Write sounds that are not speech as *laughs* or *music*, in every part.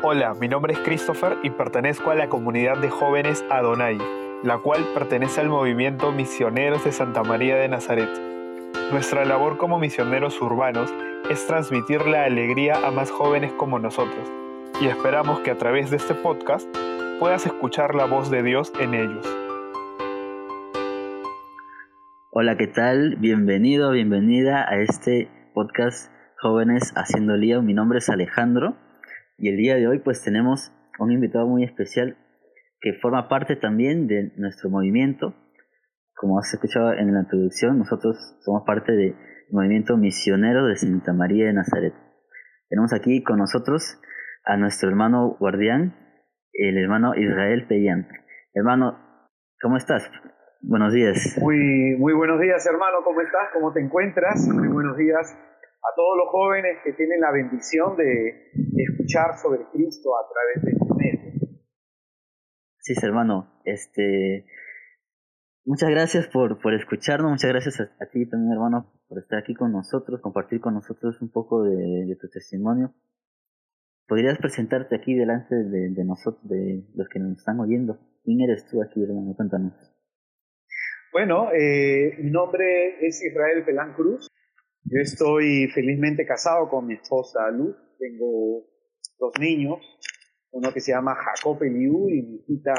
Hola, mi nombre es Christopher y pertenezco a la comunidad de jóvenes Adonai, la cual pertenece al movimiento Misioneros de Santa María de Nazaret. Nuestra labor como misioneros urbanos es transmitir la alegría a más jóvenes como nosotros, y esperamos que a través de este podcast puedas escuchar la voz de Dios en ellos. Hola, ¿qué tal? Bienvenido, bienvenida a este podcast Jóvenes Haciendo Lío. Mi nombre es Alejandro y el día de hoy pues tenemos un invitado muy especial que forma parte también de nuestro movimiento. Como has escuchado en la introducción, nosotros somos parte del movimiento misionero de Santa María de Nazaret. Tenemos aquí con nosotros a nuestro hermano guardián, el hermano Israel Pellán. Hermano, ¿cómo estás? Buenos días. Muy, muy buenos días, hermano. ¿Cómo estás? ¿Cómo te encuentras? Muy buenos días a todos los jóvenes que tienen la bendición de escuchar sobre Cristo a través de este medio. Sí, hermano. Este, muchas gracias por, por escucharnos, muchas gracias a, ti también, hermano, por estar aquí con nosotros, compartir con nosotros un poco de, tu testimonio. ¿Podrías presentarte aquí delante de, de, nosotros, de los que nos están oyendo? ¿Quién eres tú aquí, hermano? Cuéntanos. Bueno, eh, mi nombre es Israel Pelán Cruz. Yo estoy felizmente casado con mi esposa Luz. Tengo dos niños, uno que se llama Jacob Eliú y mi hijita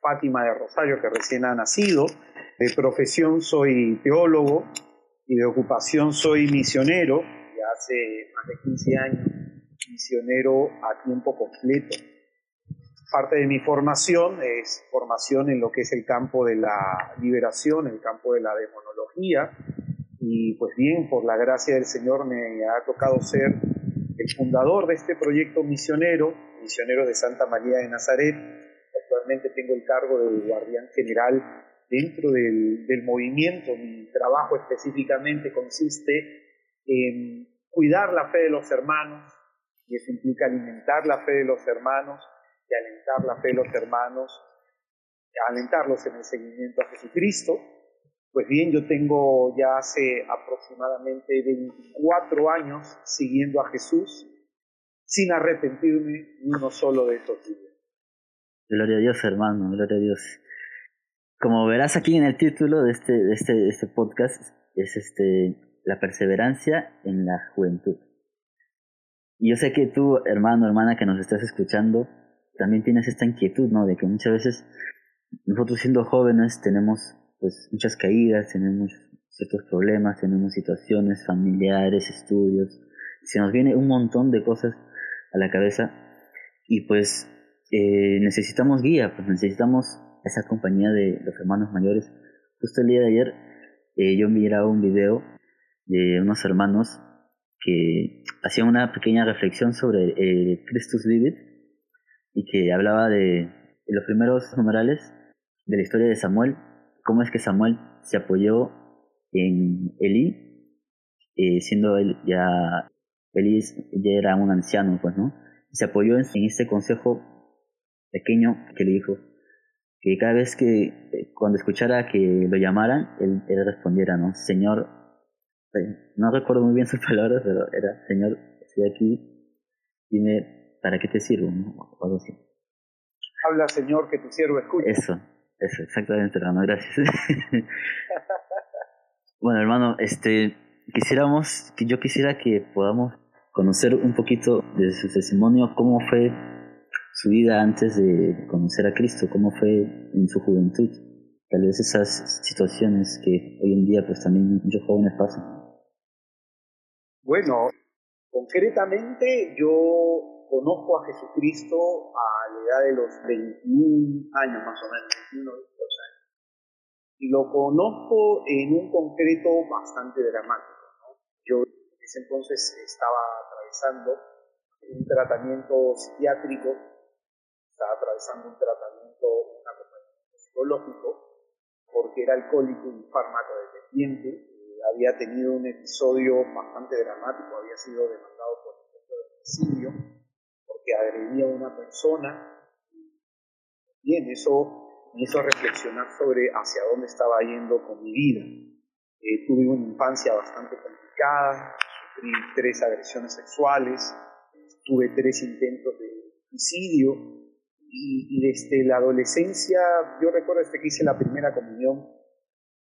Fátima de Rosario, que recién ha nacido. De profesión soy teólogo y de ocupación soy misionero, ya hace más de 15 años, misionero a tiempo completo. Parte de mi formación es formación en lo que es el campo de la liberación, el campo de la demonología, y pues bien, por la gracia del Señor me ha tocado ser el fundador de este proyecto misionero, misionero de Santa María de Nazaret. Actualmente tengo el cargo de guardián general dentro del, del movimiento. Mi trabajo específicamente consiste en cuidar la fe de los hermanos, y eso implica alimentar la fe de los hermanos y alentar la fe de los hermanos, alentarlos en el seguimiento a Jesucristo pues bien, yo tengo ya hace aproximadamente 24 años siguiendo a Jesús sin arrepentirme ni uno solo de esos días. Gloria a Dios, hermano, gloria a Dios. Como verás aquí en el título de este, de este, de este podcast, es este, la perseverancia en la juventud. Y yo sé que tú, hermano, hermana, que nos estás escuchando, también tienes esta inquietud, ¿no? De que muchas veces nosotros siendo jóvenes tenemos pues muchas caídas, tenemos ciertos problemas, tenemos situaciones familiares, estudios, se nos viene un montón de cosas a la cabeza y pues eh, necesitamos guía, pues necesitamos esa compañía de los hermanos mayores. Justo el día de ayer eh, yo miraba un video de unos hermanos que hacían una pequeña reflexión sobre eh, Christus Vivit y que hablaba de los primeros numerales de la historia de Samuel cómo es que Samuel se apoyó en Eli, eh, siendo él ya, Eli ya era un anciano, pues, ¿no? se apoyó en, este consejo pequeño que le dijo que cada vez que, eh, cuando escuchara que lo llamaran, él, respondiera, ¿no? Señor, eh, no recuerdo muy bien sus *laughs* palabras, pero era, Señor, estoy aquí, dime, ¿para qué te sirvo? O algo así. Habla, Señor, que tu siervo escuche. Eso, eso, exactamente, hermano, gracias. *laughs* bueno, hermano, este, quisiéramos, yo quisiera que podamos conocer un poquito de su testimonio, cómo fue su vida antes de conocer a Cristo, cómo fue en su juventud, tal vez esas situaciones que hoy en día pues también muchos jóvenes pasan. Bueno, concretamente yo conozco a Jesucristo a la edad de los 21 años más o menos, 21 años. Y lo conozco en un concreto bastante dramático. Yo en ese entonces estaba atravesando un tratamiento psiquiátrico, estaba atravesando un tratamiento, un acompañamiento psicológico, porque era alcohólico y fármaco dependiente. había tenido un episodio bastante dramático, había sido demandado por intento de homicidio que agredía a una persona. Bien, eso me hizo reflexionar sobre hacia dónde estaba yendo con mi vida. Eh, tuve una infancia bastante complicada, sufrí tres agresiones sexuales, tuve tres intentos de suicidio y, desde la adolescencia, yo recuerdo desde que hice la primera comunión,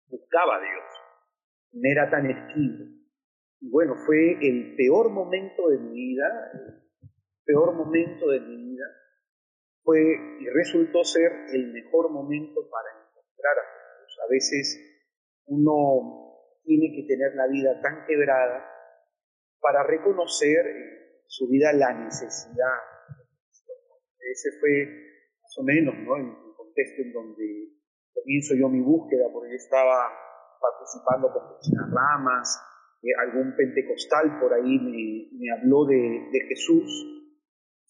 buscaba a Dios, no era tan esquivo. Y bueno, fue el peor momento de mi vida, peor momento de mi vida, fue y resultó ser el mejor momento para encontrar a Jesús. A veces uno tiene que tener la vida tan quebrada para reconocer en su vida la necesidad. Ese fue más o menos ¿no? el contexto en donde comienzo yo mi búsqueda, porque estaba participando con Cristina Ramas, eh, algún pentecostal por ahí me, habló de Jesús,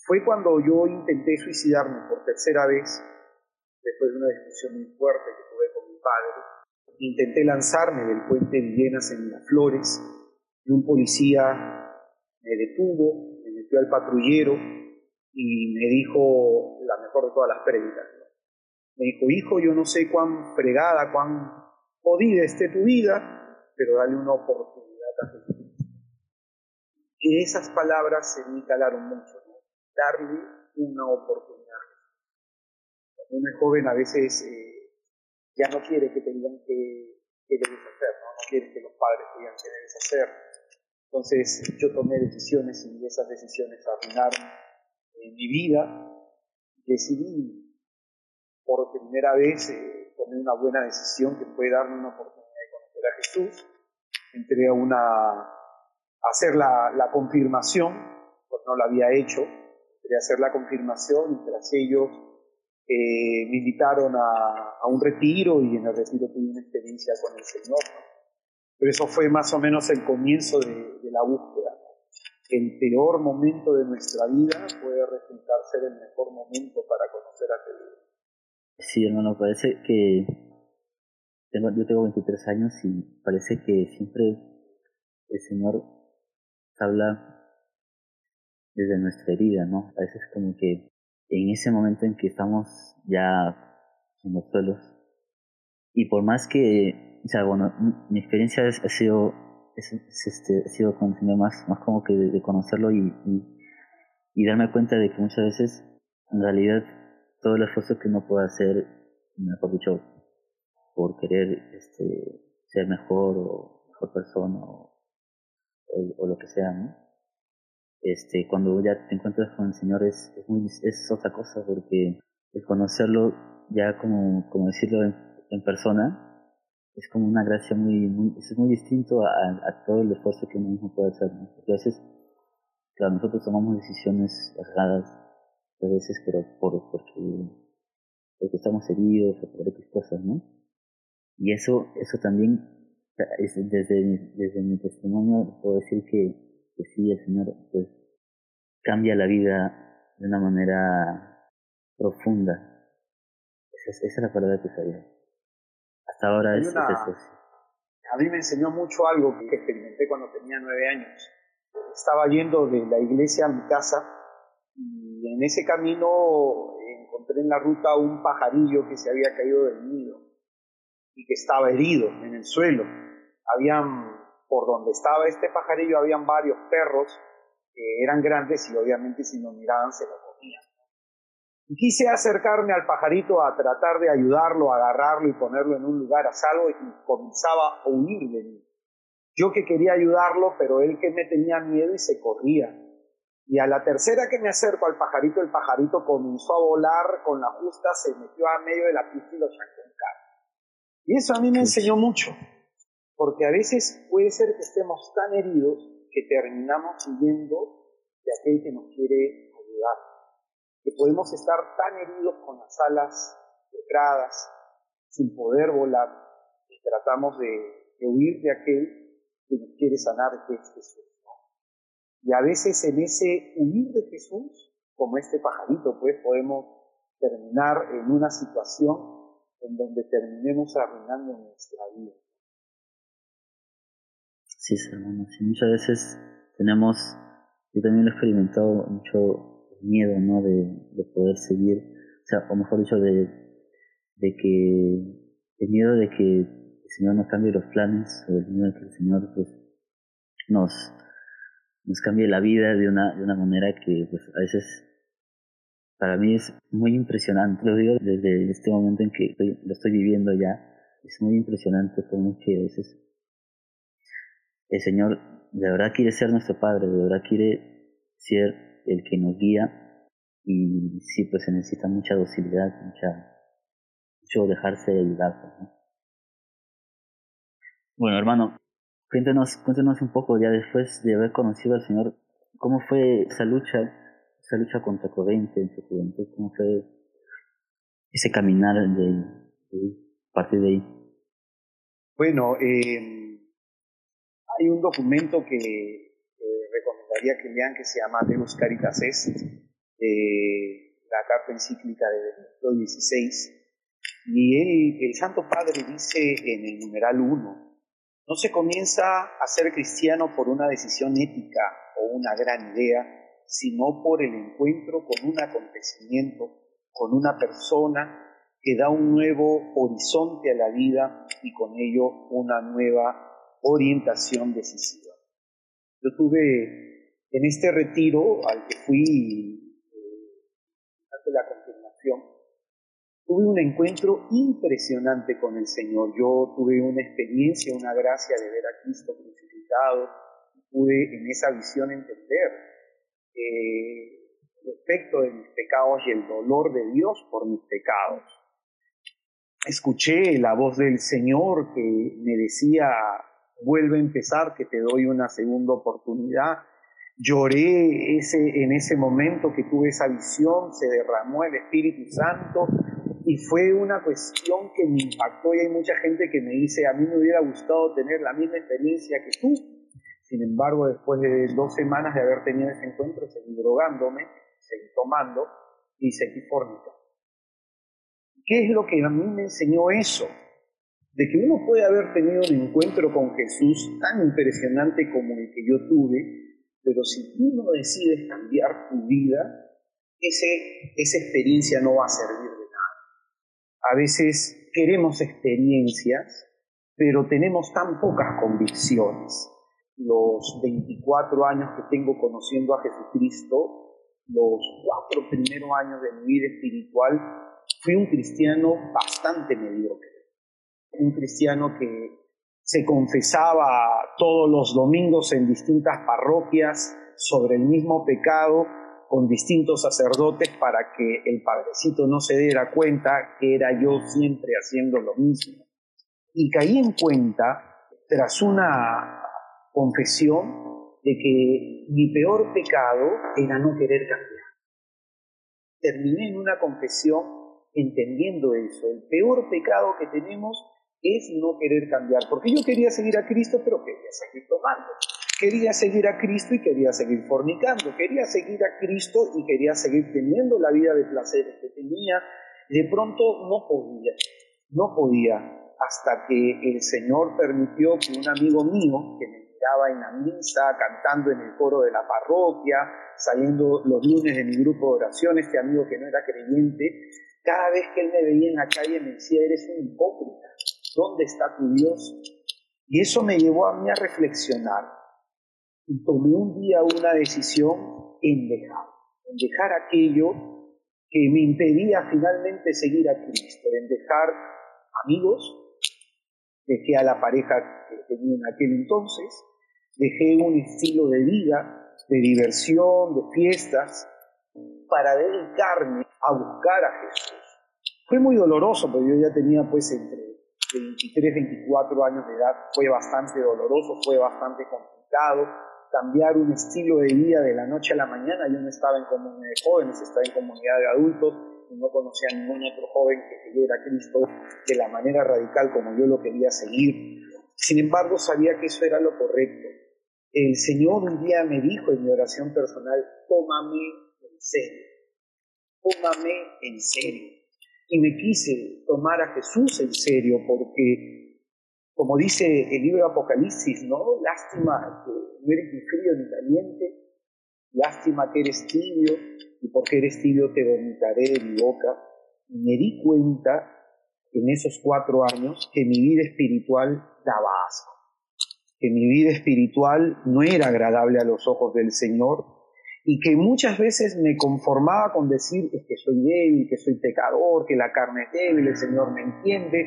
fue cuando yo intenté suicidarme por tercera vez, después de una discusión muy fuerte que tuve con mi padre. Intenté lanzarme del puente Villenas en Las Flores y un policía me detuvo, me metió al patrullero y me dijo la mejor de todas las prédicas. Me dijo, hijo, yo no sé cuán fregada, cuán jodida esté tu vida, pero dale una oportunidad a Jesús. Y esas palabras se me calaron mucho darle una oportunidad. Es joven a veces eh, ya no quiere que tengan que, que deshacer, ¿no? no quiere que los padres tengan que deshacer. Entonces yo tomé decisiones y esas decisiones arruinaron eh, mi vida. Decidí por primera vez eh, tomé una buena decisión que fue darme una oportunidad de conocer a Jesús. Entré a una hacer la, la confirmación, porque no la había hecho, quería hacer la confirmación y tras ellos eh, me invitaron a, a, un retiro y en el retiro tuve una experiencia con el Señor. Pero eso fue más o menos el comienzo de, de la búsqueda. El peor momento de nuestra vida puede resultar ser el mejor momento para conocer a Jesús. Sí, hermano, parece que tengo, yo tengo 23 años y parece que siempre el Señor habla desde nuestra herida, ¿no? A veces como que en ese momento en que estamos ya en los suelos, y por más que, o sea, bueno, mi experiencia ha sido, es, este, ha sido con más, más como que de, conocerlo y, y, darme cuenta de que muchas veces, en realidad, todo el esfuerzo que uno puede hacer, mejor dicho, por querer este, ser mejor o mejor persona o lo que sea, ¿no? Este, cuando ya te encuentras con el Señor es, es, muy, es otra cosa, porque el conocerlo ya como, como decirlo en, persona, es como una gracia muy, muy es muy distinto a, a, todo el esfuerzo que uno mismo puede hacer, Porque a veces, claro, nosotros tomamos decisiones erradas, a veces, pero por, porque, porque estamos heridos o por otras cosas, ¿no? Y eso, eso también, desde, desde mi testimonio, puedo decir que que sí, el Señor pues cambia la vida de una manera profunda. Esa es, la palabra que sabía. Hasta ahora es, eso. A mí me enseñó mucho algo que experimenté cuando tenía nueve años. Estaba yendo de la iglesia a mi casa y en ese camino encontré en la ruta un pajarillo que se había caído del nido y que estaba herido en el suelo. Habían por donde estaba este pajarillo habían varios perros que eran grandes y obviamente si lo miraban se lo comían. Y quise acercarme al pajarito a tratar de ayudarlo, agarrarlo y ponerlo en un lugar a salvo y comenzaba a huir de mí. Yo que quería ayudarlo, pero él que me tenía miedo y se corría. Y a la tercera que me acerco al pajarito, el pajarito comenzó a volar con la justa, se metió a medio de la pista y lo sacó en Y eso a mí me enseñó mucho porque a veces puede ser que estemos tan heridos que terminamos huyendo de aquel que nos quiere ayudar. Que podemos estar tan heridos con las alas quebradas, sin poder volar, y tratamos de, huir de aquel que nos quiere sanar, que es Jesús. Y a veces en ese huir de Jesús, como este pajarito, pues podemos terminar en una situación en donde terminemos arruinando nuestra vida. Sí, hermano, sí, muchas veces tenemos, yo también lo he experimentado mucho miedo, ¿no? De, de poder seguir, o sea, o mejor dicho, de, de que, el miedo de que el Señor nos cambie los planes, o el miedo de que el Señor, pues, nos, nos cambie la vida de una, de una manera que, pues, a veces para mí es muy impresionante, lo digo desde este momento en que lo estoy viviendo ya, es muy impresionante como que a veces el Señor de verdad quiere ser nuestro Padre, de verdad quiere ser el que nos guía y sí, pues se necesita mucha docilidad, mucha, mucho dejarse ayudar. Pues, bueno, hermano, cuéntenos, cuéntenos un poco ya después de haber conocido al Señor, ¿cómo fue esa lucha, esa lucha contra corriente en su juventud? ¿Cómo fue ese caminar de a partir de ahí? Bueno, eh, hay un documento que recomendaría que lean que se llama Deus Caritas Est, la carta encíclica de Benedicto XVI, y el Santo Padre dice en el numeral 1, no se comienza a ser cristiano por una decisión ética o una gran idea, sino por el encuentro con un acontecimiento, con una persona que da un nuevo horizonte a la vida y con ello una nueva orientación decisiva. Yo tuve en este retiro al que fui eh, la confirmación, tuve un encuentro impresionante con el Señor. Yo tuve una experiencia, una gracia de ver a Cristo crucificado, pude en esa visión entender eh, el efecto de mis pecados y el dolor de Dios por mis pecados escuché la voz del Señor que me decía, vuelve a empezar, que te doy una segunda oportunidad. Lloré ese, en ese momento que tuve esa visión, se derramó el Espíritu Santo y fue una cuestión que me impactó y hay mucha gente que me dice, a mí me hubiera gustado tener la misma experiencia que tú. Sin embargo, después de dos semanas de haber tenido ese encuentro, seguí drogándome, seguí tomando y seguí fornicando. ¿Qué es lo que a mí me enseñó eso? De que uno puede haber tenido un encuentro con Jesús tan impresionante como el que yo tuve, pero si tú no decides cambiar tu vida, ese, esa experiencia no va a servir de nada. A veces queremos experiencias, pero tenemos tan pocas convicciones. Los 24 años que tengo conociendo a Jesucristo, los cuatro primeros años de mi vida espiritual, fui un cristiano bastante mediocre, un cristiano que se confesaba todos los domingos en distintas parroquias sobre el mismo pecado con distintos sacerdotes para que el padrecito no se diera cuenta que era yo siempre haciendo lo mismo. Y caí en cuenta, tras una confesión, de que mi peor pecado era no querer cambiar. Terminé en una confesión entendiendo eso. El peor pecado que tenemos es no querer cambiar, porque yo quería seguir a Cristo, pero quería seguir tomando. Quería seguir a Cristo y quería seguir fornicando. Quería seguir a Cristo y quería seguir teniendo la vida de placeres que tenía. De pronto no podía, no podía, hasta que el Señor permitió que un amigo mío, que me miraba en la misa, cantando en el coro de la parroquia, saliendo los lunes de mi grupo de oración, este amigo que no era creyente, cada vez que él me veía en la calle me decía, eres un hipócrita, ¿dónde está tu Dios? Y eso me llevó a mí a reflexionar. Y tomé un día una decisión en dejar, en dejar aquello que me impedía finalmente seguir a Cristo, en dejar amigos, dejé a la pareja que tenía en aquel entonces, dejé un estilo de vida, de diversión, de fiestas, para dedicarme a buscar a Jesús. Fue muy doloroso, porque yo ya tenía pues entre 23, 24 años de edad, fue bastante doloroso, fue bastante complicado cambiar un estilo de vida de la noche a la mañana. Yo no estaba en comunidad de jóvenes, estaba en comunidad de adultos y no conocía a ningún otro joven que siguiera Cristo de la manera radical como yo lo quería seguir. Sin embargo, sabía que eso era lo correcto. El Señor un día me dijo en mi oración personal, tómame en serio tómame en serio. Y me quise tomar a Jesús en serio porque, como dice el libro de Apocalipsis, ¿no? Lástima que no eres ni frío ni caliente, lástima que eres tibio, y porque eres tibio te vomitaré de mi boca. Y me di cuenta en esos cuatro años que mi vida espiritual daba asco, que mi vida espiritual no era agradable a los ojos del Señor y que muchas veces me conformaba con decir es que soy débil, que soy pecador, que la carne es débil, el Señor me entiende,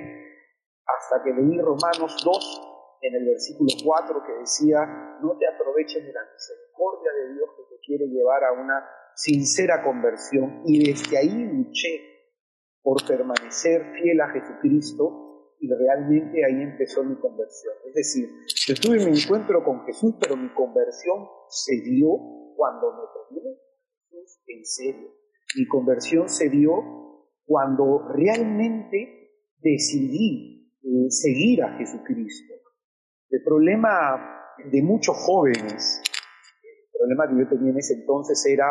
hasta que leí Romanos 2 en el versículo 4 que decía, no te aproveches de la misericordia de Dios que te quiere llevar a una sincera conversión y desde ahí luché por permanecer fiel a Jesucristo y realmente ahí empezó mi conversión. Es decir, yo tuve mi encuentro con Jesús, pero mi conversión se dio cuando me tomé Jesús en serio. Mi conversión se dio cuando realmente decidí eh, seguir a Jesucristo. El problema de muchos jóvenes, el problema que yo tenía en ese entonces era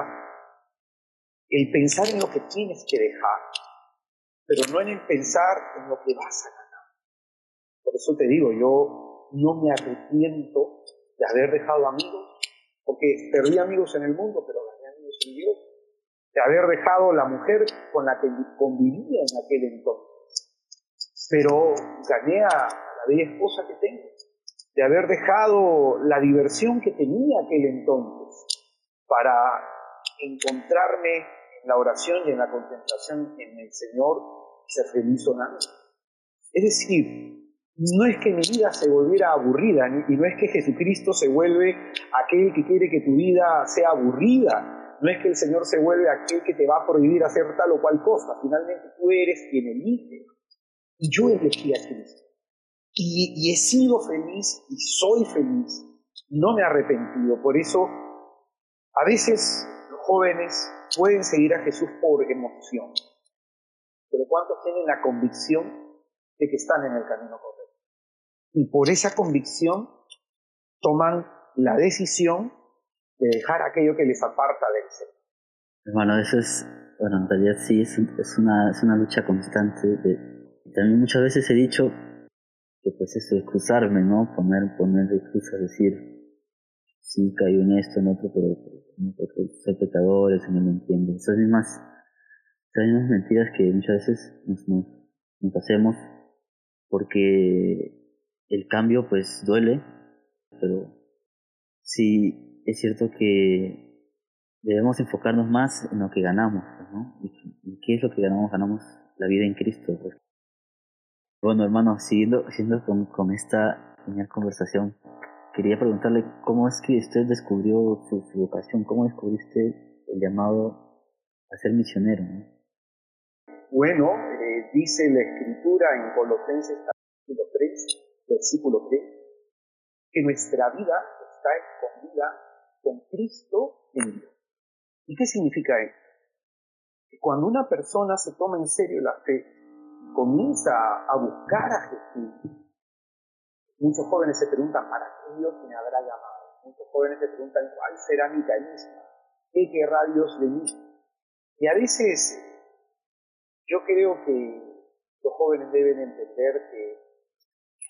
el pensar en lo que tienes que dejar, pero no en el pensar en lo que vas a ganar. Por eso te digo, yo no me arrepiento de haber dejado amigos porque perdí amigos en el mundo, pero gané amigos en Dios, de haber dejado la mujer con la que convivía en aquel entonces, pero gané a la bella esposa que tengo, de haber dejado la diversión que tenía aquel entonces para encontrarme en la oración y en la contemplación en el Señor ser feliz sonando. Es decir, no es que mi vida se volviera aburrida y no es que Jesucristo se vuelve aquel que quiere que tu vida sea aburrida, no es que el Señor se vuelve aquel que te va a prohibir hacer tal o cual cosa, finalmente tú eres quien elige. Y yo elegí a Cristo. Y, he sido feliz y soy feliz. No me he arrepentido. Por eso, a veces los jóvenes pueden seguir a Jesús por emoción. Pero ¿cuántos tienen la convicción de que están en el camino correcto? Y por esa convicción toman la decisión de dejar aquello que les aparta del Señor. Bueno, eso es, bueno, en realidad sí, es, es, una, es una lucha constante. De, también muchas veces he dicho que pues eso, excusarme, ¿no? Poner, poner excusas, decir, sí, caigo en esto, en otro, pero, pero soy pecador, eso no lo entiendo. Esas mismas, esas mismas mentiras que muchas veces nos, nos, nos hacemos porque el cambio pues duele, pero sí es cierto que debemos enfocarnos más en lo que ganamos, ¿no? ¿Y, qué es lo que ganamos? Ganamos la vida en Cristo. Pues. Bueno, hermano, siguiendo, siguiendo con, con esta genial conversación, quería preguntarle cómo es que usted descubrió su, vocación, cómo descubriste el llamado a ser misionero. Bueno, eh, dice la escritura en Colosenses capítulo 3, versículo 3, que nuestra vida está escondida con Cristo en Dios. ¿Y qué significa esto? Que cuando una persona se toma en serio la fe, comienza a buscar a Jesús, muchos jóvenes se preguntan, ¿para qué Dios me habrá llamado? Muchos jóvenes se preguntan, ¿cuál será mi carisma? ¿Qué querrá Dios de mí? Y a veces yo creo que los jóvenes deben entender que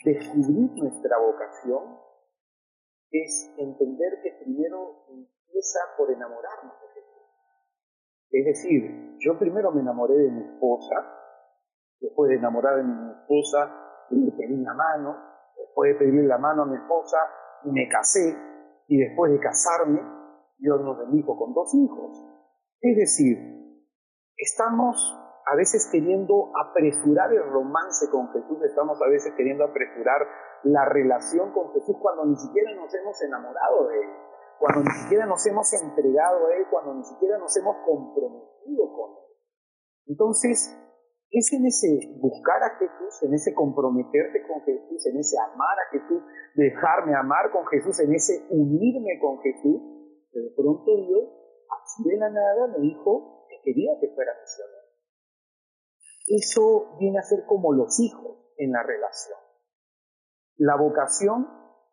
Descubrir nuestra vocación es entender que primero empieza por enamorarnos de Jesús. Es decir, yo primero me enamoré de mi esposa, después de enamorar de mi esposa, le pedí la mano, después de pedir la mano a mi esposa, me casé, y después de casarme, Dios nos bendijo con dos hijos. Es decir, estamos a veces queriendo apresurar el romance con Jesús, estamos a veces queriendo apresurar la relación con Jesús cuando ni siquiera nos hemos enamorado de Él, cuando ni siquiera nos hemos entregado a Él, cuando ni siquiera nos hemos comprometido con Él. Entonces, es en ese buscar a Jesús, en ese comprometerte con Jesús, en ese amar a Jesús, dejarme amar con Jesús, en ese unirme con Jesús, que de pronto Dios, así de la nada, me dijo que quería que fuera misionero. Eso viene a ser como los hijos en la relación. La vocación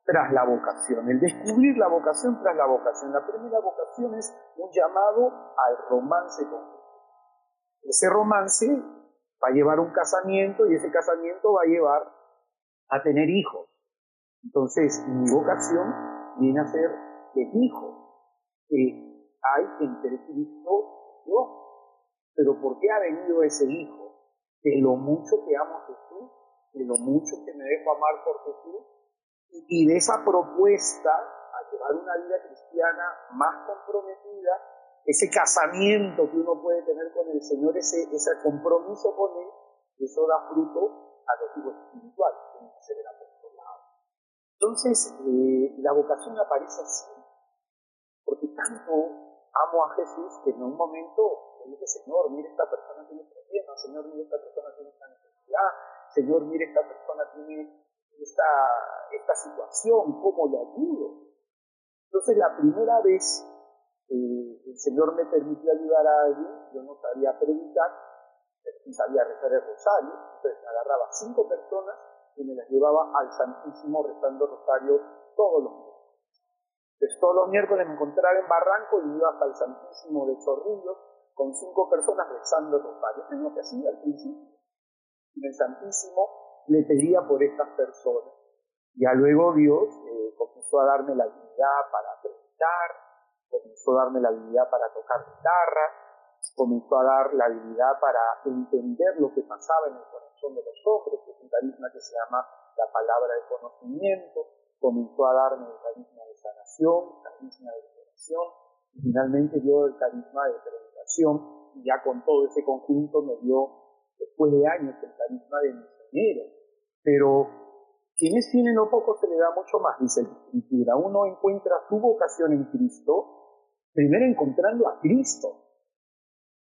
tras la vocación, el descubrir la vocación tras la vocación. La primera vocación es un llamado al romance con. Ese romance va a llevar un casamiento y ese casamiento va a llevar a tener hijos. Entonces, mi vocación viene a ser el hijo que hay entre Cristo y. Pero ¿por qué ha venido ese hijo? De lo mucho que amo a Jesús, de lo mucho que me dejo amar por Jesús, y, de esa propuesta a llevar una vida cristiana más comprometida, ese casamiento que uno puede tener con el Señor, ese, ese compromiso con Él, eso da fruto a los hijos espirituales, que ser el apostolado. Entonces, eh, la vocación aparece así, porque tanto amo a Jesús que en un momento Señor, mire esta persona tiene problemas, Señor, mire esta persona tiene esta necesidad, Señor, mire esta persona tiene esta, esta situación, cómo le ayudo. Entonces la primera vez eh, el Señor me permitió ayudar a alguien, yo no sabía predicar, no sabía rezar el rosario, entonces agarraba cinco personas y me las llevaba al Santísimo rezando rosario todos los días. Entonces todos los miércoles me encontraba en Barranco y iba hasta el Santísimo de Chorrillos con cinco personas rezando rosario. Eso es lo que hacía al principio. En el Santísimo le pedía por estas personas. Ya luego Dios eh, comenzó a darme la habilidad para predicar, comenzó a darme la habilidad para tocar guitarra, comenzó a dar la habilidad para entender lo que pasaba en el corazón de los hombres, que es un carisma que se llama la palabra de conocimiento, comenzó a darme el carisma de sanación, carisma de liberación, y finalmente dio el carisma de y ya con todo ese conjunto me dio, después de años, el carisma de misionero, pero quienes tienen lo poco se le da mucho más, dice la Escritura. Uno encuentra su vocación en Cristo, primero encontrando a Cristo,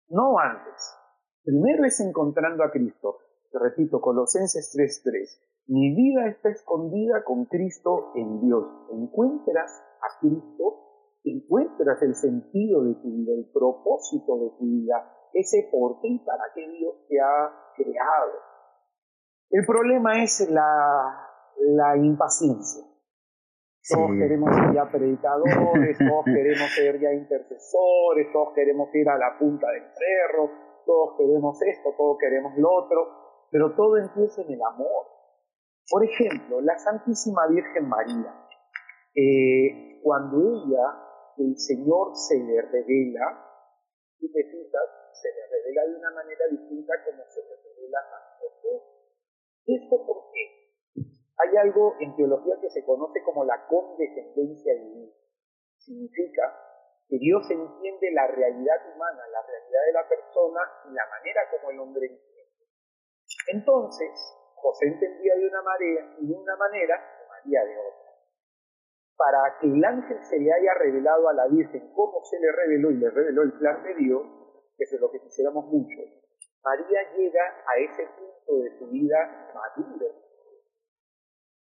no antes. Primero es encontrando a Cristo. Te repito, Colosenses 3.3. Mi vida está escondida con Cristo en Dios. Encuentras a Cristo, encuentras el sentido de tu vida, el propósito de tu vida, ese por qué y para qué Dios te ha creado. El problema es la, la impaciencia. Todos queremos ser ya predicadores, *laughs* todos queremos ser ya intercesores, todos queremos ir a la punta del cerro, todos queremos esto, todos queremos lo otro, pero todo empieza en el amor. Por ejemplo, la Santísima Virgen María, eh, cuando ella, el Señor se le revela, y te fijas, se le revela de una manera distinta como se le revela a nosotros. ¿Esto por qué? Hay algo en teología que se conoce como la condescendencia divina. Significa que Dios entiende la realidad humana, la realidad de la persona y la manera como el hombre entiende. Entonces, José entendía de una manera, de una manera María de otra. Para que el ángel se le haya revelado a la Virgen cómo se le reveló y le reveló el plan de Dios, que es lo que quisiéramos mucho, María llega a ese punto de su vida madura.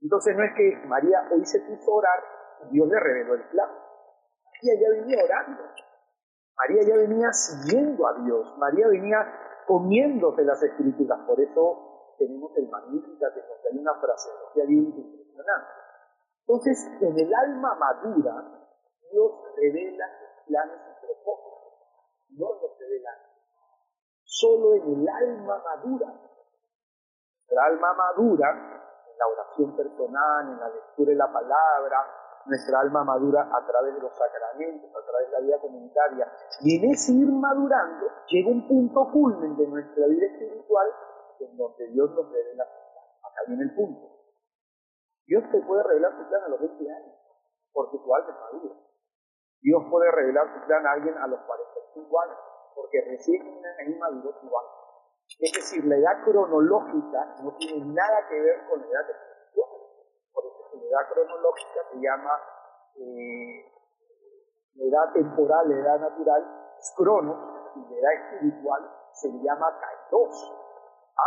Entonces no es que María hoy se puso a orar y Dios le reveló el plan. María ya venía orando. María ya venía siguiendo a Dios. María venía comiéndose las escrituras. Por eso tenemos el Magnífica, que nos una fraseología bien impresionante. Entonces, en el alma madura, Dios revela sus planes y propósitos. No los revela solo en el alma madura. Nuestra alma madura, en la oración personal, en la lectura de la palabra, nuestra alma madura a través de los sacramentos, a través de la vida comunitaria. Y en ese ir madurando llega un punto culmen de nuestra vida espiritual en donde Dios nos revela. Acá viene el punto. Dios te puede revelar su plan a los 20 años, porque tu alma es madura. Dios puede revelar su plan a alguien a los 45 años, porque recién ahí maduró su alma. Es decir, la edad cronológica no tiene nada que ver con la edad espiritual. Por eso la edad cronológica se llama eh, la edad temporal, la edad natural, es crono, y la edad espiritual se llama kairos.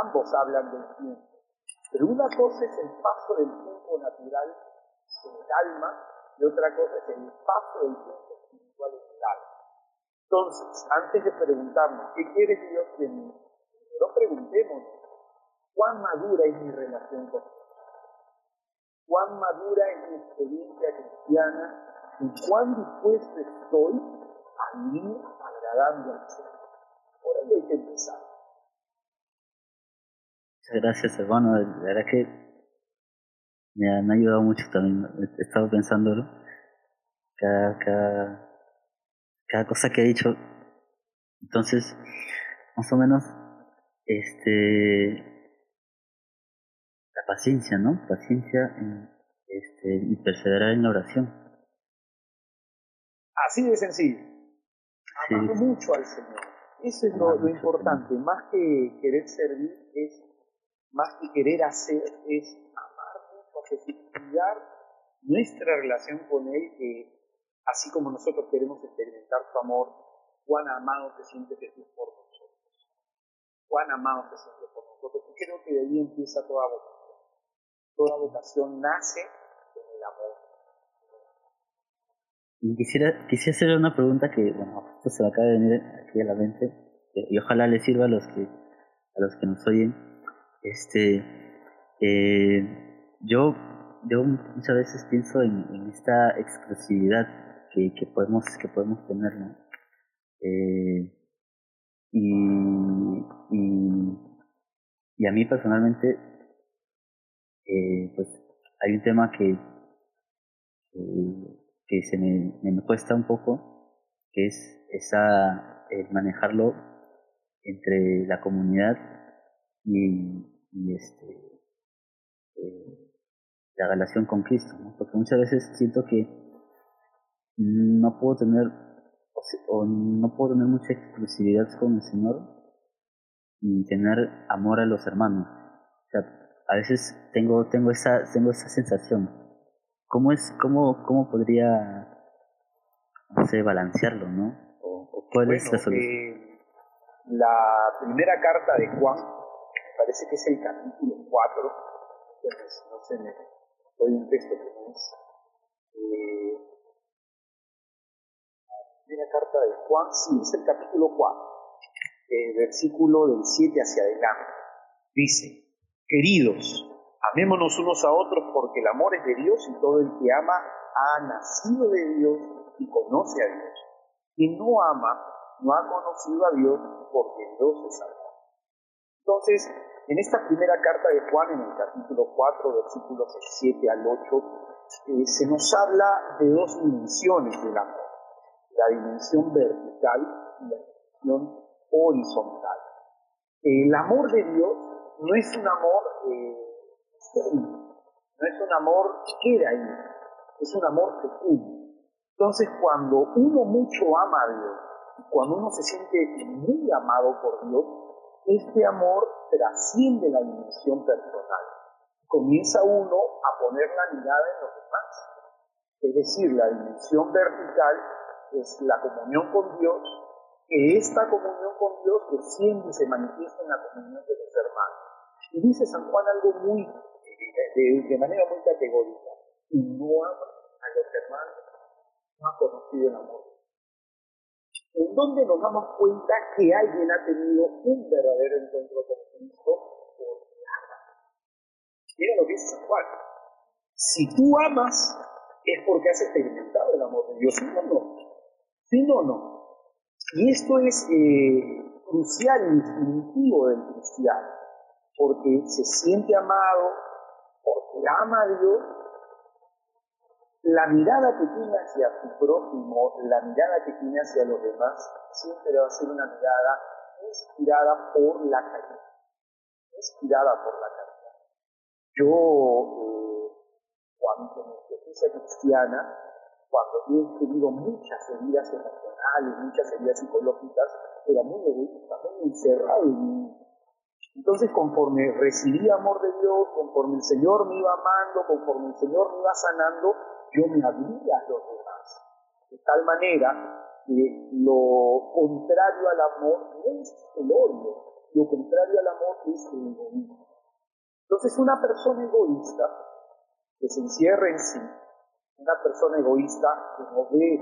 Ambos hablan del tiempo. Pero una cosa es el paso del tiempo natural en el alma y otra cosa es el paso del tiempo espiritual en el alma. Entonces, antes de preguntarnos qué quiere Dios de mí, no preguntemos cuán madura es mi relación con Dios, cuán madura es mi experiencia cristiana y cuán dispuesto estoy a vivir agradando al Señor. Por ahí hay que empezar. Muchas gracias, hermano. La verdad que me han ayudado mucho también. He estado pensándolo. Cada, cada, cada cosa que he dicho. Entonces, más o menos, este, la paciencia, ¿no? Paciencia en, este, y perseverar en la oración. Así de sencillo. Amar mucho al Señor. Eso es lo, importante. Más que querer servir, es más que querer hacer, es amar mucho a nuestra relación con Él, que así como nosotros queremos experimentar su amor, cuán amado se siente Jesús por nosotros. Cuán amado se siente por nosotros. Y creo que de ahí empieza toda vocación. Toda vocación nace en el amor. Y quisiera, quisiera hacer una pregunta que, bueno, justo se me acaba de venir aquí a la mente, eh, y ojalá le sirva a los que, a los que nos oyen. Este, eh, yo, yo muchas veces pienso en, esta exclusividad que, que, podemos, que podemos tener. Eh, y, y, y, a mí personalmente, eh, pues hay un tema que, que, se me, me, cuesta un poco, que es esa, el manejarlo entre la comunidad y, y este, eh, la relación con Cristo, ¿no? porque muchas veces siento que no puedo tener o, no puedo tener mucha exclusividad con el Señor y tener amor a los hermanos. O sea, a veces tengo tengo esa tengo esa sensación. ¿Cómo es cómo cómo podría no sé balancearlo, no? O, cuál es la solución. Eh, la primera carta de Juan parece que es el capítulo 4, no sé, me doy un texto que no es. Eh, primera carta de Juan, sí, es el capítulo 4, eh, versículo del 7 hacia adelante. Dice, queridos, amémonos unos a otros porque el amor es de Dios y todo el que ama ha nacido de Dios y conoce a Dios. Quien no ama no ha conocido a Dios porque Dios es amor. Entonces, en esta primera carta de Juan, en el capítulo 4, versículos 7 al 8, eh, se nos habla de dos dimensiones del amor, la dimensión vertical y la dimensión horizontal. El amor de Dios no es un amor eh, no es un amor que queda ahí, es un amor fecundo. Entonces, cuando uno mucho ama a Dios, cuando uno se siente muy amado por Dios, este amor trasciende la dimensión personal. Comienza uno a poner la mirada en los demás. Es decir, la dimensión vertical es la comunión con Dios, que esta comunión con Dios desciende y se manifiesta en la comunión de los hermanos. Y dice San Juan algo muy, de, de manera muy categórica, y no ama a los hermanos, no ha conocido el amor en donde nos damos cuenta que alguien ha tenido un verdadero encuentro con Cristo porque ama. Mira lo que dice. Si tú amas, es porque has experimentado el amor de Dios. Si no, no. Si no, no. Y esto es eh, crucial y definitivo del cristiano, porque se siente amado, porque ama a Dios la mirada que tiene hacia su prójimo, la mirada que tiene hacia los demás, siempre va a ser una mirada inspirada por la caridad. Inspirada por la caridad. Yo, eh, cuando mi experiencia cristiana, cuando he tenido muchas heridas emocionales, muchas heridas psicológicas, era muy egoísta, muy encerrado en mí. Entonces, conforme recibí amor de Dios, conforme el Señor me iba amando, conforme el Señor me iba sanando, yo me abría a los demás. De tal manera que lo contrario al amor no es el odio, lo contrario al amor es el egoísmo. Entonces una persona egoísta que se encierra en sí, una persona egoísta que no ve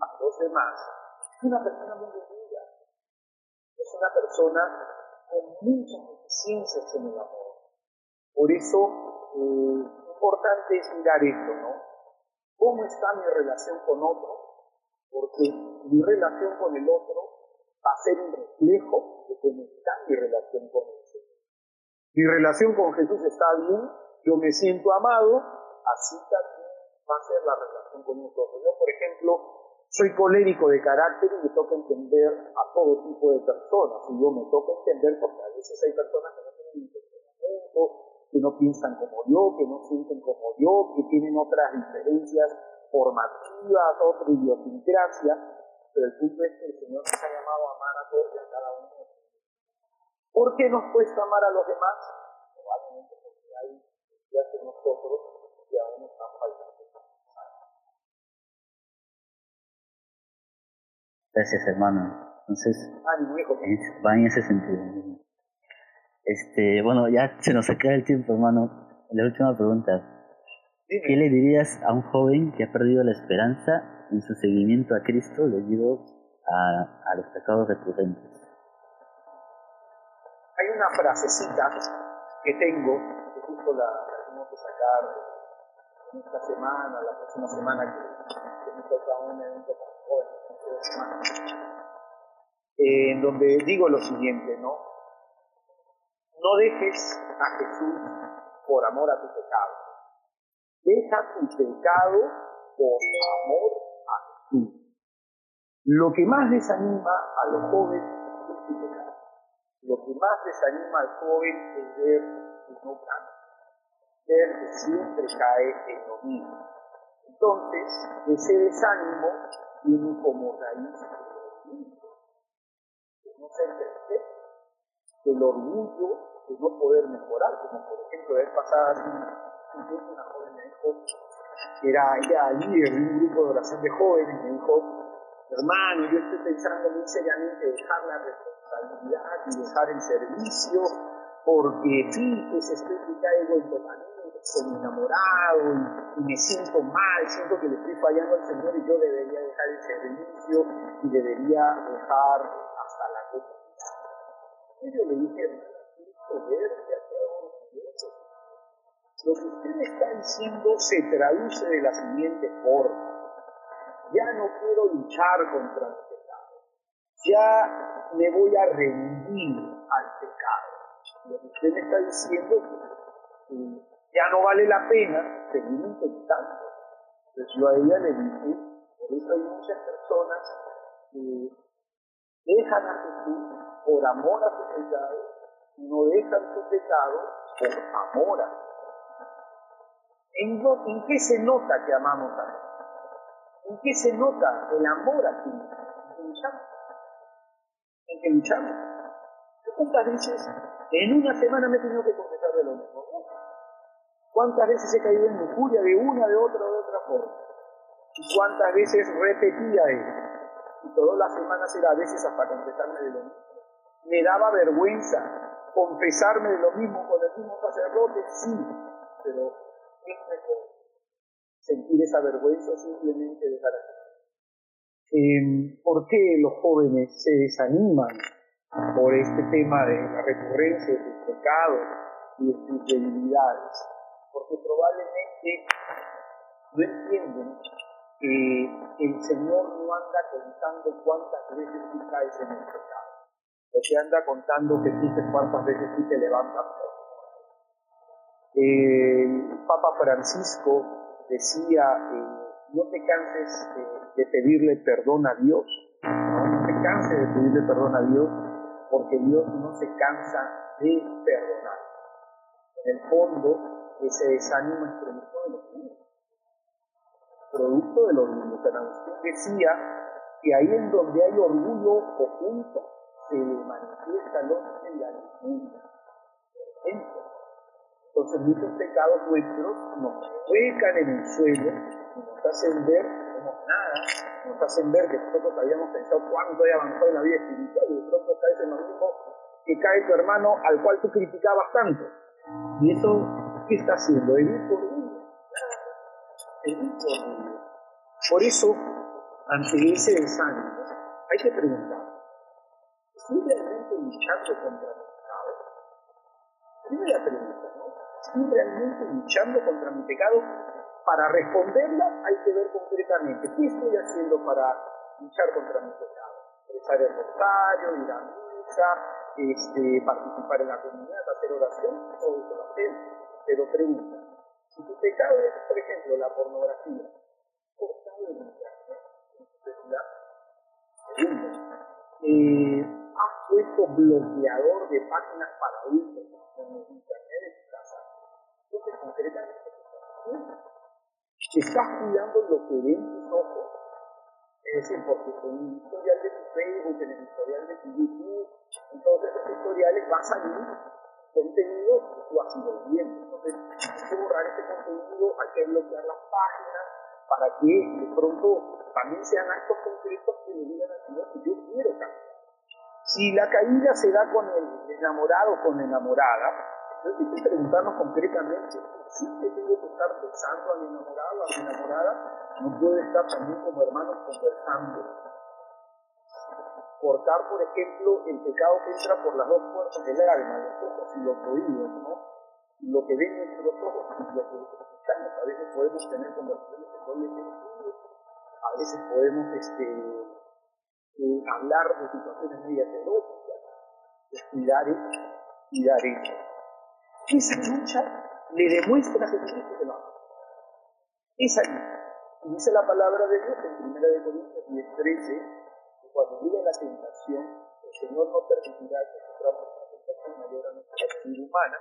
a los demás, es una persona muy debilida, es una persona con muchas deficiencias en el amor. Por eso, eh, importante es mirar esto, ¿no? ¿Cómo está mi relación con otro? Porque mi relación con el otro va a ser un reflejo de cómo está mi relación con el Señor. Mi relación con Jesús está bien, yo me siento amado, así también va a ser la relación con nosotros. Yo, por ejemplo, soy colérico de carácter y me toca entender a todo tipo de personas. Y yo me toca entender porque a veces hay personas que no tienen intencionamiento, que no piensan como yo, que no sienten como yo, que tienen otras diferencias formativas, otra idiosincrasia, pero el punto es que el Señor nos ha llamado a amar a todos y a cada uno. ¿Por qué nos cuesta amar a los demás? Probablemente porque hay días en nosotros que aún están faltando. Gracias, hermano. Entonces, va en ese sentido. Este, bueno, ya se nos acaba el tiempo, hermano. La última pregunta. ¿Qué Dime. le dirías a un joven que ha perdido la esperanza en su seguimiento a Cristo debido a, a los pecados recurrentes? Hay una frasecita que tengo, que justo la, la tengo que sacar en esta semana, la próxima semana que, que me toca un evento con jóvenes, en donde digo lo siguiente, ¿no? No dejes a Jesús por amor a tu pecado. Deja tu pecado por amor a Jesús. Lo que más desanima a los jóvenes es su pecado. Lo que más desanima al joven es ver que no cambia, ver que siempre cae en lo mismo. Entonces, ese desánimo tiene como raíz el orgullo, de no ser perfecto, el orgullo de no poder mejorar, como por ejemplo, la vez pasada, una joven me dijo, era ella líder de un grupo de oración de jóvenes, me dijo, hermano, yo estoy pensando muy seriamente dejar la responsabilidad y dejar el servicio, porque sí, pues estoy caigo en tocamiento, estoy enamorado y, me siento mal, siento que le estoy fallando al Señor y yo debería dejar el servicio y debería dejar hasta la comunidad. Yo le dije, soberbia, qué orgulloso. Lo que usted está diciendo se traduce de la siguiente forma. Ya no quiero luchar contra el pecado. Ya me voy a rendir al pecado. Lo que usted me está diciendo que ya no vale la pena seguir intentando. Entonces yo a ella le dije, por eso hay muchas personas que dejan a Jesús por amor a su pecado y no dejan su pecado por amor a Jesús. ¿En, qué se nota que amamos a Jesús? ¿En qué se nota el amor a Cristo? En luchamos. En que luchamos. ¿Cuántas veces en una semana me he tenido que confesar de lo mismo? ¿Cuántas veces he caído en lujuria de una, de otra, de otra forma? ¿Y cuántas veces repetía eso? Y todas las semanas era a veces hasta confesarme de lo mismo. Me daba vergüenza confesarme de lo mismo con el mismo sacerdote, sí, pero es mejor sentir esa vergüenza simplemente dejar así. Eh, ¿Por qué los jóvenes se desaniman por este tema de la recurrencia de sus pecados y de sus debilidades? Porque probablemente no entienden que el Señor no anda contando cuántas veces tú caes en el pecado. Lo que anda contando Jesús es cuántas veces tú te levantas. El Papa Francisco decía, eh, no te canses de, pedirle perdón a Dios, no te canses de pedirle perdón a Dios, porque Dios no se cansa de perdonar. En el fondo, ese desánimo es producto de los niños, producto de los niños. San Agustín decía que ahí en donde hay orgullo oculto, se manifiesta lo que la lujuria. Entonces muchos pecados nuestros nos huecan en el suelo y nos hacen ver como nada, nos hacen ver que nosotros habíamos pensado cuánto he avanzado en la vida espiritual y de pronto caes en lo mismo que cae tu hermano al cual tú criticabas tanto. ¿Y eso qué está haciendo? Vivir por orgullo. Vivir por orgullo. Por eso, ante ese desánimo, hay que preguntar, ¿estoy realmente luchando contra mi pecado? Primera pregunta, ¿no? ¿Estoy realmente luchando contra mi pecado? Para responderla hay que ver concretamente qué estoy haciendo para luchar contra mi pecado. Rezar el rosario, ir a misa, este, participar en la comunidad, hacer oración, todo eso lo hacemos. Pero pregunta, si tu pecado es, por ejemplo, la pornografía, ¿cómo está en puesto bloqueador de páginas para adultos en el internet de tu casa. Entonces, concretamente, ¿qué estás haciendo? estás cuidando lo que ven tus ojos, es decir, porque en el historial de tu Facebook, en el historial de tu YouTube, en todos esos historiales va a salir contenido que tú has ido viendo. Entonces, hay que borrar ese contenido, hay que bloquear las páginas para que de pronto también sean actos concretos que le digan al Señor que yo quiero cambiar. Si la caída se da con el enamorado o con la enamorada, entonces hay que preguntarnos concretamente, si que tengo que estar pensando al enamorado, a la enamorada, no puede estar también como hermanos conversando. Cortar, por ejemplo, el pecado que entra por las dos puertas del alma, los ojos y los oídos, ¿no? Lo que ven nuestros ojos y lo que escuchamos. A veces podemos tener conversaciones de doble sentido, a veces podemos este, eh, hablar de situaciones media teológicas, descuidar eso, cuidar eso. Esa lucha le demuestra a que lo ama. Esa lucha. Y dice la palabra de Dios en 1 Corintios 10, 13, que cuando llegue la tentación, el Señor no permitirá que suframos una tentación mayor a nuestra vida humana,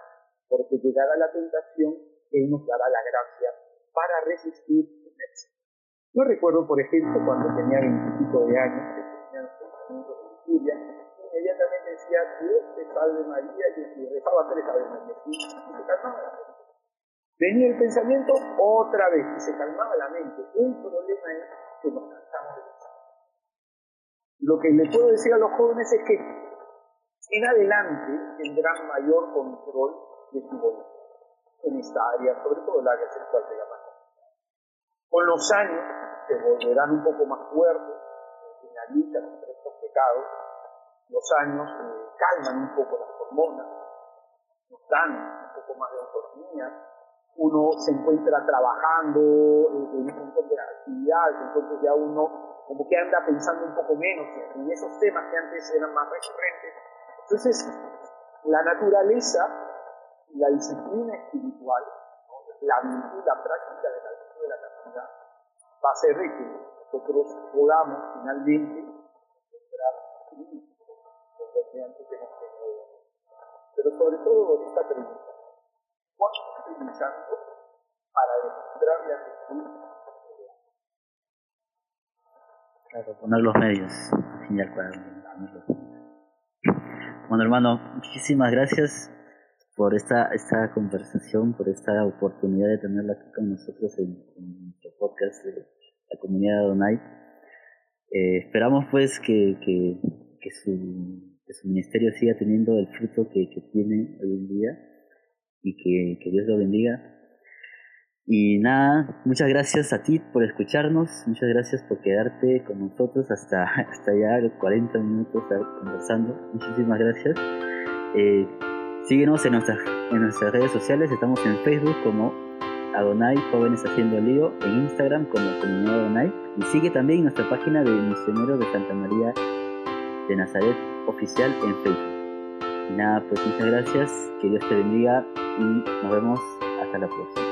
porque llegará la tentación, Él nos dará la gracia para resistir su éxito. Yo recuerdo, por ejemplo, cuando tenía veintipico de años, Julia, inmediatamente decía, Dios te salve María, y rezaba tres Ave María, y se calmaba la mente. Venía el pensamiento otra vez, y se calmaba la mente. El problema es que nos cansamos de eso. Lo que le puedo decir a los jóvenes es que en adelante tendrán mayor control de su voluntad en esta área, sobre todo el área sexual de la mano. Con los años se volverán un poco más fuertes en la lucha contra Los años calman un poco las hormonas, nos dan un poco más de autonomía. Uno se encuentra trabajando eh, en un montón de actividades, entonces ya uno como que anda pensando un poco menos en esos temas que antes eran más recurrentes. Entonces, la naturaleza, la disciplina espiritual, la virtud, la práctica de la virtud de la castidad, va a de que nosotros podamos finalmente los mediante que hemos. Pero sobre todo esta pregunta, ¿cuánto luchando para demostrarle a Jesús? Claro, poner los medios, al fin Bueno, hermano, muchísimas gracias por esta, esta conversación, por esta oportunidad de tenerla aquí con nosotros en, en nuestro podcast de la comunidad de Donai. Eh, esperamos pues que, que, que, su, que su ministerio siga teniendo el fruto que, que tiene hoy en día y que, que Dios lo bendiga. Y nada, muchas gracias a ti por escucharnos, muchas gracias por quedarte con nosotros hasta, *laughs* hasta ya 40 minutos conversando. Muchísimas gracias. Eh, síguenos en nuestras, en nuestras redes sociales, estamos en Facebook como Adonai Jóvenes Haciendo Lío, en Instagram como Comunidad Adonai y sigue también nuestra página de Misioneros de Santa María de Nazaret oficial en Facebook. Nada, pues muchas gracias, que Dios te bendiga y nos vemos hasta la próxima.